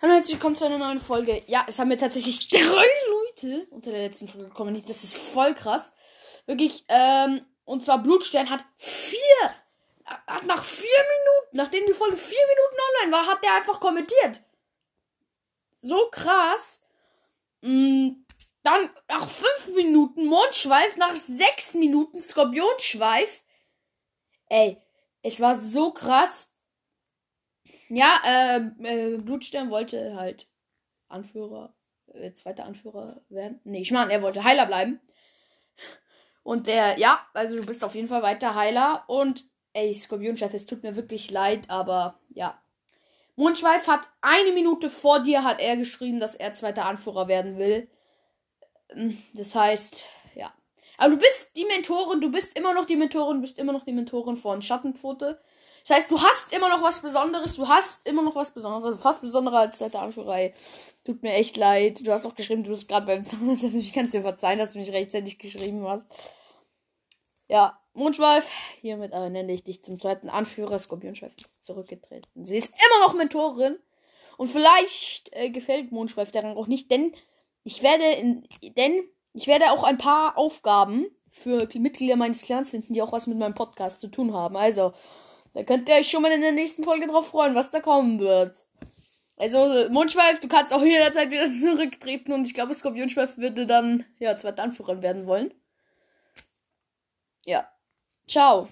Hallo, herzlich willkommen zu einer neuen Folge. Ja, es haben mir tatsächlich drei Leute unter der letzten Folge gekommen. Das ist voll krass. Wirklich, ähm, und zwar Blutstern hat vier, hat nach vier Minuten, nachdem die Folge vier Minuten online war, hat der einfach kommentiert. So krass. Mm, dann nach fünf Minuten Mondschweif, nach sechs Minuten Skorpionschweif. Ey, es war so krass. Ja, äh, äh, Blutstern wollte halt Anführer, äh, zweiter Anführer werden. Nee, ich meine, er wollte Heiler bleiben. Und der, ja, also du bist auf jeden Fall weiter Heiler. Und, ey, Skorpionchef, es tut mir wirklich leid, aber ja. Mondschweif hat eine Minute vor dir hat er geschrieben, dass er zweiter Anführer werden will. Ähm, das heißt, ja. Aber du bist die Mentorin, du bist immer noch die Mentorin, du bist immer noch die Mentorin von Schattenpfote. Das heißt, du hast immer noch was Besonderes, du hast immer noch was Besonderes, also fast besonderer als zweite Anführerei. Tut mir echt leid. Du hast auch geschrieben, du bist gerade beim Zahnarzt. Also ich kann es dir verzeihen, dass du nicht rechtzeitig geschrieben hast. Ja, Mondschweif, hiermit ernenne ich dich zum zweiten Anführer. Skorpionschweif ist zurückgetreten. Sie ist immer noch Mentorin. Und vielleicht äh, gefällt Mondschweif der Rang auch nicht, denn ich werde in, denn ich werde auch ein paar Aufgaben für Mitglieder meines Clans finden, die auch was mit meinem Podcast zu tun haben. Also, da könnt ihr euch schon mal in der nächsten Folge drauf freuen, was da kommen wird. Also, Mondschweif, du kannst auch jederzeit wieder zurücktreten und ich glaube, Skorpionschweif würde dann, ja, zweiter Anführer werden wollen. Ja. Ciao.